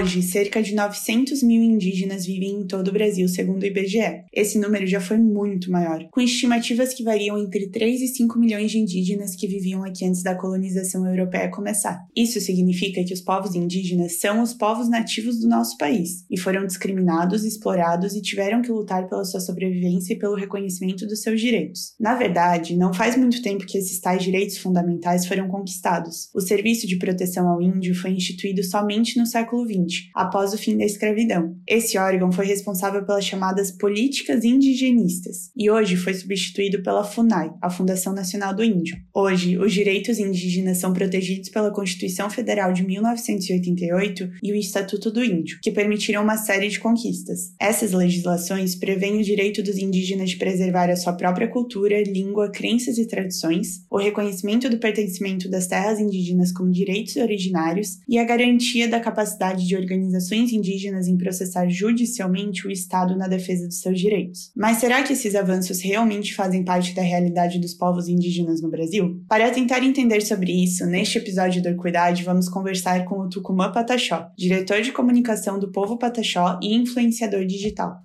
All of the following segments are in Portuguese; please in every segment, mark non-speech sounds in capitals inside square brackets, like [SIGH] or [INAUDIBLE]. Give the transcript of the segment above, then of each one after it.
Hoje, cerca de 900 mil indígenas vivem em todo o Brasil, segundo o IBGE. Esse número já foi muito maior, com estimativas que variam entre 3 e 5 milhões de indígenas que viviam aqui antes da colonização europeia começar. Isso significa que os povos indígenas são os povos nativos do nosso país e foram discriminados, explorados e tiveram que lutar pela sua sobrevivência e pelo reconhecimento dos seus direitos. Na verdade, não faz muito tempo que esses tais direitos fundamentais foram conquistados. O Serviço de Proteção ao Índio foi instituído somente no século XX, após o fim da escravidão. Esse órgão foi responsável pelas chamadas políticas indigenistas e hoje foi substituído pela FUNAI, a Fundação Nacional do Índio. Hoje, os direitos indígenas são protegidos pela Constituição Federal de 1988 e o Estatuto do Índio, que permitiram uma série de conquistas. Essas legislações prevêem o direito dos indígenas de preservar a sua própria cultura, língua, crenças e tradições, o reconhecimento do pertencimento das terras indígenas como direitos originários e a garantia da capacidade de organizações indígenas em processar judicialmente o Estado na defesa dos seus direitos. Mas será que esses avanços realmente fazem parte da realidade dos povos indígenas no Brasil? Para tentar entender sobre isso, neste episódio do Orcuidade, vamos conversar com o Tucumã Pataxó, diretor de comunicação do Povo Pataxó e influenciador digital.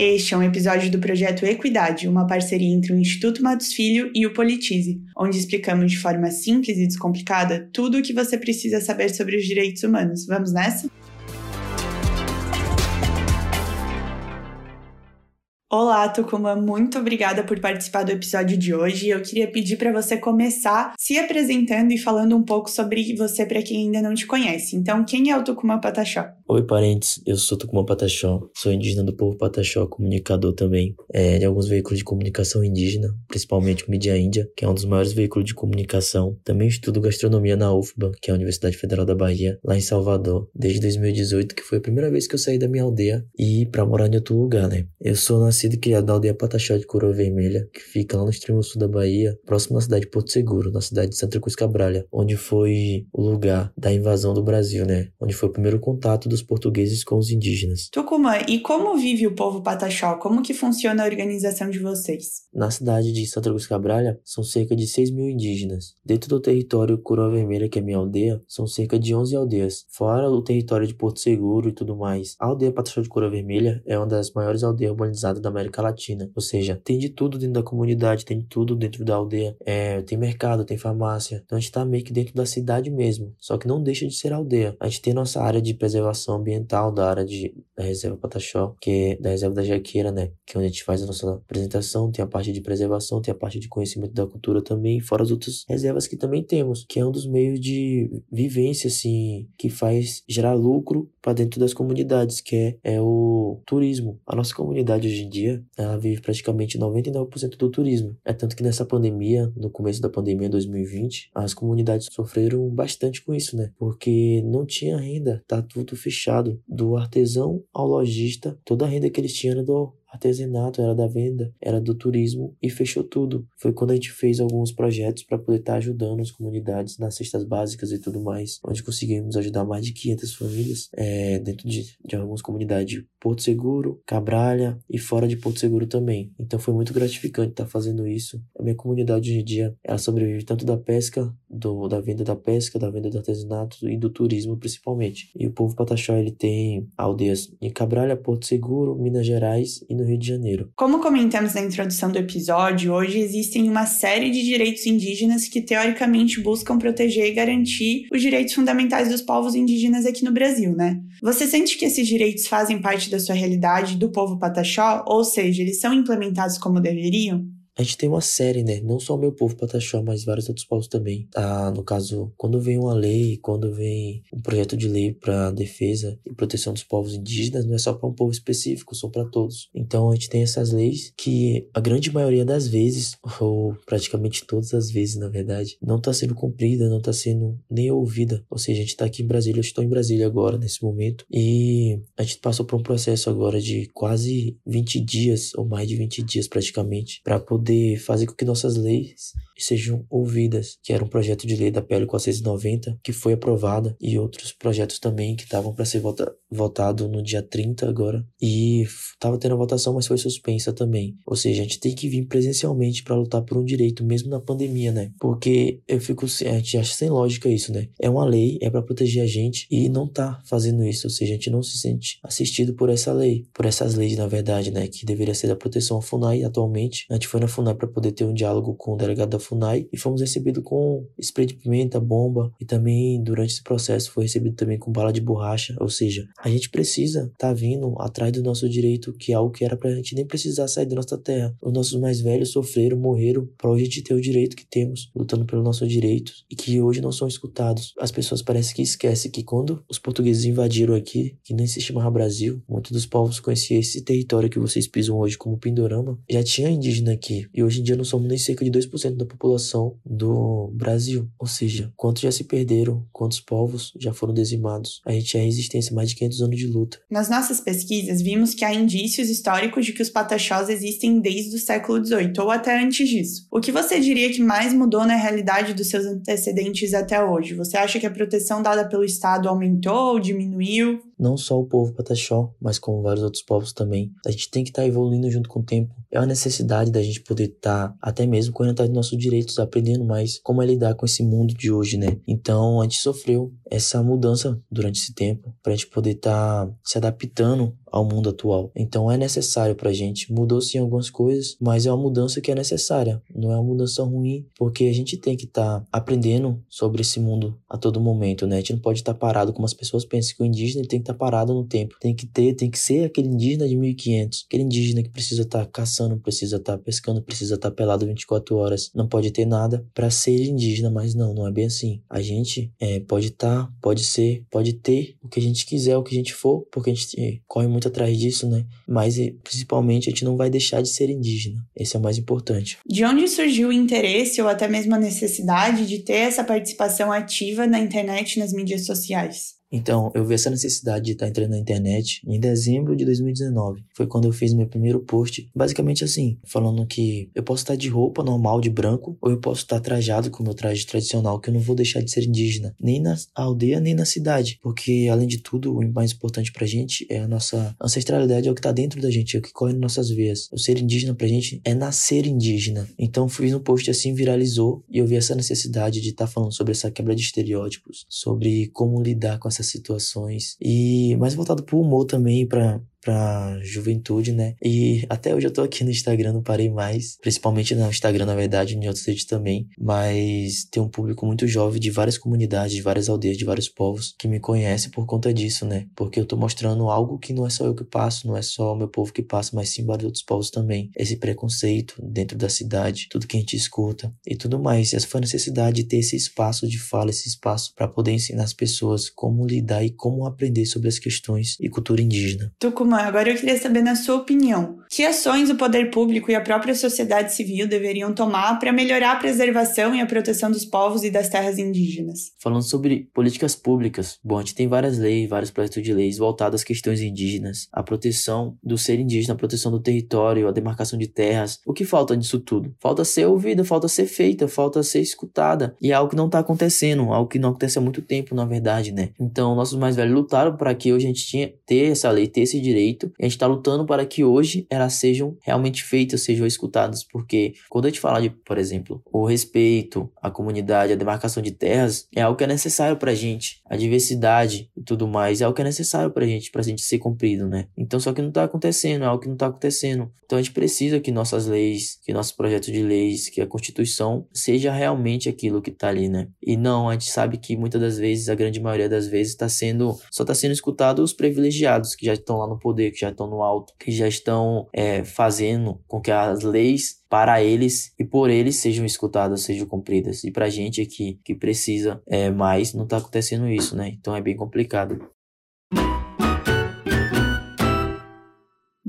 Este é um episódio do projeto Equidade, uma parceria entre o Instituto Matos Filho e o Politize, onde explicamos de forma simples e descomplicada tudo o que você precisa saber sobre os direitos humanos. Vamos nessa? Olá, Tucumã, muito obrigada por participar do episódio de hoje. Eu queria pedir para você começar se apresentando e falando um pouco sobre você para quem ainda não te conhece. Então, quem é o Tucumã Pataxó? Oi, parentes. Eu sou Tucumã Pataxó. Sou indígena do povo Pataxó, comunicador também é, de alguns veículos de comunicação indígena, principalmente o Mídia Índia, que é um dos maiores veículos de comunicação. Também estudo gastronomia na UFBA, que é a Universidade Federal da Bahia, lá em Salvador, desde 2018, que foi a primeira vez que eu saí da minha aldeia e para morar em outro lugar, né? Eu sou nascido e criado na aldeia Pataxó de Coroa Vermelha, que fica lá no extremo sul da Bahia, próximo à cidade de Porto Seguro, na cidade de Santa Cruz Cabralha, onde foi o lugar da invasão do Brasil, né? Onde foi o primeiro contato dos portugueses com os indígenas. Tucumã, e como vive o povo Pataxó? Como que funciona a organização de vocês? Na cidade de Santa Cruz Cabralha, são cerca de 6 mil indígenas. Dentro do território Coroa Vermelha, que é minha aldeia, são cerca de 11 aldeias. Fora o território de Porto Seguro e tudo mais. A aldeia Pataxó de Coroa Vermelha é uma das maiores aldeias urbanizadas da América Latina. Ou seja, tem de tudo dentro da comunidade, tem de tudo dentro da aldeia. É, tem mercado, tem farmácia. Então a gente tá meio que dentro da cidade mesmo. Só que não deixa de ser aldeia. A gente tem nossa área de preservação ambiental da área de, da reserva Pataxó, que é da reserva da Jaqueira, né? Que é onde a gente faz a nossa apresentação, tem a parte de preservação, tem a parte de conhecimento da cultura também, fora as outras reservas que também temos, que é um dos meios de vivência, assim, que faz gerar lucro para dentro das comunidades, que é, é o turismo. A nossa comunidade hoje em dia, ela vive praticamente 99% do turismo. É tanto que nessa pandemia, no começo da pandemia 2020, as comunidades sofreram bastante com isso, né? Porque não tinha renda, tá tudo fechado do artesão ao lojista, toda a renda que eles tinham era do artesanato, era da venda, era do turismo e fechou tudo. Foi quando a gente fez alguns projetos para poder estar tá ajudando as comunidades nas cestas básicas e tudo mais, onde conseguimos ajudar mais de 500 famílias é, dentro de, de algumas comunidades de Porto Seguro, Cabralha e fora de Porto Seguro também. Então foi muito gratificante estar tá fazendo isso. A minha comunidade hoje em dia, ela sobrevive tanto da pesca do, da venda da pesca, da venda do artesanato e do turismo principalmente. E o povo pataxó ele tem aldeias em Cabralha, Porto Seguro, Minas Gerais e no Rio de Janeiro. Como comentamos na introdução do episódio, hoje existem uma série de direitos indígenas que teoricamente buscam proteger e garantir os direitos fundamentais dos povos indígenas aqui no Brasil, né? Você sente que esses direitos fazem parte da sua realidade do povo pataxó, ou seja, eles são implementados como deveriam? A gente tem uma série, né? Não só o meu povo pataxó, mas vários outros povos também. Ah, no caso, quando vem uma lei, quando vem um projeto de lei para defesa e proteção dos povos indígenas, não é só para um povo específico, são para todos. Então a gente tem essas leis que a grande maioria das vezes, [LAUGHS] ou praticamente todas as vezes, na verdade, não está sendo cumprida, não está sendo nem ouvida. Ou seja, a gente está aqui em Brasília, eu estou em Brasília agora, nesse momento, e a gente passou por um processo agora de quase 20 dias, ou mais de 20 dias praticamente, para poder poder fazer com que nossas leis sejam ouvidas, que era um projeto de lei da PL 490 que foi aprovada e outros projetos também que estavam para ser vota votado no dia 30 agora e estava tendo a votação, mas foi suspensa também. Ou seja, a gente tem que vir presencialmente para lutar por um direito mesmo na pandemia, né? Porque eu fico a gente acha sem lógica isso, né? É uma lei, é para proteger a gente e não tá fazendo isso, ou seja, a gente não se sente assistido por essa lei, por essas leis na verdade, né, que deveria ser da proteção à FUNAI atualmente. A gente foi na FUNAI para poder ter um diálogo com o delegado da FUNAI e fomos recebidos com spray de pimenta, bomba e também durante esse processo foi recebido também com bala de borracha, ou seja, a gente precisa estar tá vindo atrás do nosso direito, que é algo que era pra gente nem precisar sair da nossa terra. Os nossos mais velhos sofreram, morreram para hoje a gente ter o direito que temos, lutando pelo nosso direito e que hoje não são escutados. As pessoas parecem que esquecem que quando os portugueses invadiram aqui, que nem se chamava Brasil, muitos dos povos conheciam esse território que vocês pisam hoje como Pindorama, já tinha indígena aqui. E hoje em dia não somos nem cerca de 2% da população do Brasil. Ou seja, quantos já se perderam, quantos povos já foram dizimados. A gente é resistência mais de 500 anos de luta. Nas nossas pesquisas, vimos que há indícios históricos de que os pataxós existem desde o século XVIII ou até antes disso. O que você diria que mais mudou na realidade dos seus antecedentes até hoje? Você acha que a proteção dada pelo Estado aumentou ou diminuiu? Não só o povo pataxó, mas como vários outros povos também. A gente tem que estar tá evoluindo junto com o tempo. É uma necessidade da gente poder estar tá, até mesmo correndo atrás dos nossos direitos, aprendendo mais como é lidar com esse mundo de hoje, né? Então a gente sofreu essa mudança durante esse tempo para a gente poder estar tá se adaptando ao mundo atual. Então é necessário pra gente. Mudou sim algumas coisas, mas é uma mudança que é necessária. Não é uma mudança ruim, porque a gente tem que estar tá aprendendo sobre esse mundo a todo momento, né? A gente não pode estar tá parado como as pessoas pensam que o indígena tem que estar tá parado no tempo. Tem que ter, tem que ser aquele indígena de 1500, aquele indígena que precisa estar tá caçando, precisa estar tá pescando, precisa estar pelado 24 horas, não pode ter nada para ser indígena, mas não, não é bem assim. A gente é, pode estar, pode ser, pode ter o que a gente quiser, o que a gente for, porque a gente corre muito atrás disso, né? Mas principalmente a gente não vai deixar de ser indígena. Esse é o mais importante. De onde surgiu o interesse ou até mesmo a necessidade de ter essa participação ativa na internet e nas mídias sociais? Então, eu vi essa necessidade de estar entrando na internet em dezembro de 2019. Foi quando eu fiz meu primeiro post, basicamente assim, falando que eu posso estar de roupa normal, de branco, ou eu posso estar trajado com o meu traje tradicional, que eu não vou deixar de ser indígena, nem na aldeia, nem na cidade. Porque, além de tudo, o mais importante pra gente é a nossa ancestralidade, é o que tá dentro da gente, é o que corre nas nossas veias. O ser indígena pra gente é nascer indígena. Então, fiz um post assim, viralizou, e eu vi essa necessidade de estar falando sobre essa quebra de estereótipos, sobre como lidar com essa essas situações. E mais voltado pro humor também, para pra juventude, né? E até hoje eu tô aqui no Instagram, não parei mais. Principalmente no Instagram, na verdade, em outros redes também. Mas tem um público muito jovem de várias comunidades, de várias aldeias, de vários povos que me conhece por conta disso, né? Porque eu tô mostrando algo que não é só eu que passo, não é só o meu povo que passa, mas sim vários outros povos também. Esse preconceito dentro da cidade, tudo que a gente escuta e tudo mais. Essa foi a necessidade de ter esse espaço de fala, esse espaço para poder ensinar as pessoas como lidar e como aprender sobre as questões e cultura indígena. Tucumã agora eu queria saber, na sua opinião, que ações o poder público e a própria sociedade civil deveriam tomar para melhorar a preservação e a proteção dos povos e das terras indígenas? Falando sobre políticas públicas, bom, a gente tem várias leis, vários projetos de leis voltados às questões indígenas, a proteção do ser indígena, a proteção do território, a demarcação de terras. O que falta disso tudo? Falta ser ouvida, falta ser feita, falta ser escutada. E é algo que não está acontecendo, algo que não acontece há muito tempo, na verdade, né? Então, nossos mais velhos lutaram para que hoje a gente tinha ter essa lei, ter esse direito direito. E a gente está lutando para que hoje elas sejam realmente feitas, sejam escutadas, porque quando a gente fala de, por exemplo, o respeito à comunidade, a demarcação de terras, é algo que é necessário para a gente. A diversidade e tudo mais é algo que é necessário para a gente, para a gente ser cumprido, né? Então, só que não está acontecendo, é algo que não está acontecendo. Então, a gente precisa que nossas leis, que nossos projetos de leis, que a Constituição seja realmente aquilo que está ali, né? E não, a gente sabe que muitas das vezes, a grande maioria das vezes, está sendo só está sendo escutado os privilegiados que já estão lá no poder, que já estão no alto, que já estão é, fazendo com que as leis para eles e por eles sejam escutadas, sejam cumpridas. E para a gente aqui que precisa é, mais, não está acontecendo isso, né? Então é bem complicado.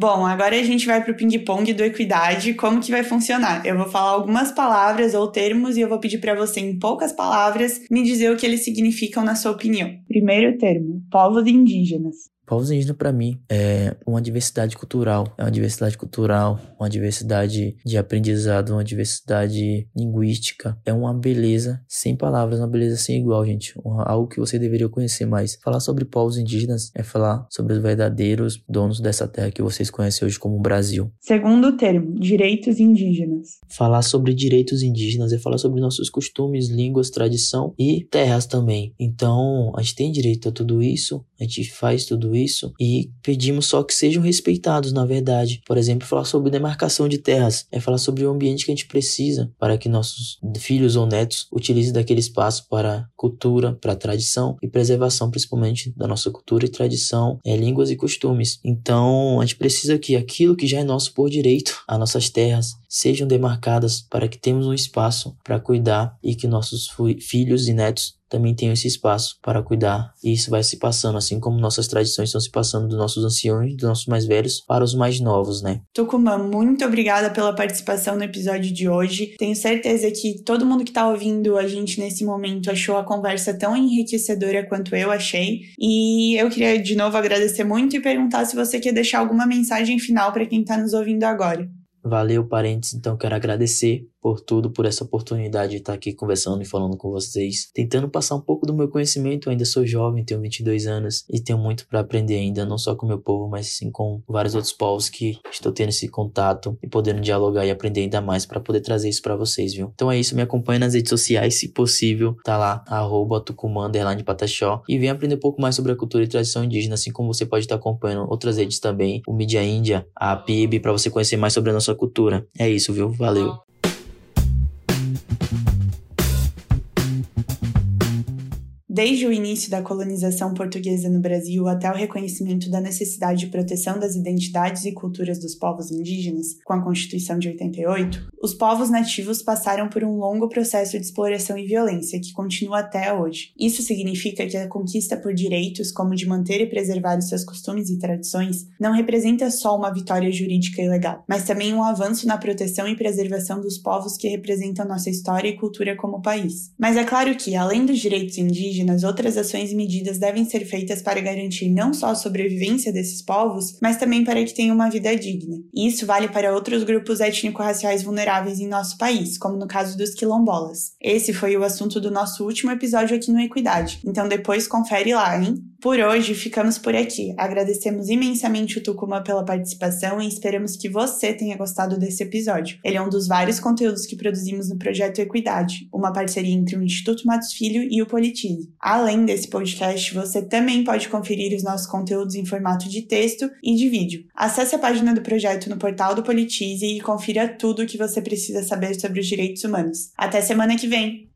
Bom, agora a gente vai para o ping-pong do Equidade. Como que vai funcionar? Eu vou falar algumas palavras ou termos e eu vou pedir para você, em poucas palavras, me dizer o que eles significam na sua opinião. Primeiro termo: povos indígenas. Povos indígenas, para mim, é uma diversidade cultural. É uma diversidade cultural, uma diversidade de aprendizado, uma diversidade linguística. É uma beleza sem palavras, uma beleza sem igual, gente. algo que você deveria conhecer mais. Falar sobre povos indígenas é falar sobre os verdadeiros donos dessa terra que vocês conhecem hoje como Brasil. Segundo termo, direitos indígenas. Falar sobre direitos indígenas é falar sobre nossos costumes, línguas, tradição e terras também. Então, a gente tem direito a tudo isso, a gente faz tudo isso e pedimos só que sejam respeitados, na verdade. Por exemplo, falar sobre demarcação de terras, é falar sobre o ambiente que a gente precisa para que nossos filhos ou netos utilizem daquele espaço para cultura, para tradição e preservação, principalmente da nossa cultura e tradição, é, línguas e costumes. Então, a gente precisa que aquilo que já é nosso por direito, as nossas terras, sejam demarcadas para que tenhamos um espaço para cuidar e que nossos filhos e netos também tenham esse espaço para cuidar. E isso vai se passando, assim como nossas tradições estão se passando dos nossos anciões, dos nossos mais velhos, para os mais novos, né? Tucumã, muito obrigada pela participação no episódio de hoje. Tenho certeza que todo mundo que está ouvindo a gente nesse momento achou a conversa tão enriquecedora quanto eu achei. E eu queria de novo agradecer muito e perguntar se você quer deixar alguma mensagem final para quem está nos ouvindo agora. Valeu, parentes. Então, quero agradecer por tudo, por essa oportunidade de estar aqui conversando e falando com vocês, tentando passar um pouco do meu conhecimento. Eu ainda sou jovem, tenho 22 anos e tenho muito para aprender ainda, não só com o meu povo, mas sim com vários outros povos que estou tendo esse contato e podendo dialogar e aprender ainda mais para poder trazer isso para vocês, viu? Então é isso, me acompanhe nas redes sociais, se possível, tá lá, arroba e vem aprender um pouco mais sobre a cultura e tradição indígena, assim como você pode estar acompanhando outras redes também, o Mídia Índia, a PIB, para você conhecer mais sobre a nossa cultura. É isso, viu? Valeu! Desde o início da colonização portuguesa no Brasil até o reconhecimento da necessidade de proteção das identidades e culturas dos povos indígenas, com a Constituição de 88, os povos nativos passaram por um longo processo de exploração e violência que continua até hoje. Isso significa que a conquista por direitos, como de manter e preservar os seus costumes e tradições, não representa só uma vitória jurídica e legal, mas também um avanço na proteção e preservação dos povos que representam nossa história e cultura como país. Mas é claro que, além dos direitos indígenas, indígenas, outras ações e medidas devem ser feitas para garantir não só a sobrevivência desses povos, mas também para que tenham uma vida digna. E isso vale para outros grupos étnico-raciais vulneráveis em nosso país, como no caso dos quilombolas. Esse foi o assunto do nosso último episódio aqui no Equidade, então depois confere lá, hein? Por hoje, ficamos por aqui. Agradecemos imensamente o Tucumã pela participação e esperamos que você tenha gostado desse episódio. Ele é um dos vários conteúdos que produzimos no projeto Equidade, uma parceria entre o Instituto Matos Filho e o Politize. Além desse podcast, você também pode conferir os nossos conteúdos em formato de texto e de vídeo. Acesse a página do projeto no portal do Politize e confira tudo o que você precisa saber sobre os direitos humanos. Até semana que vem!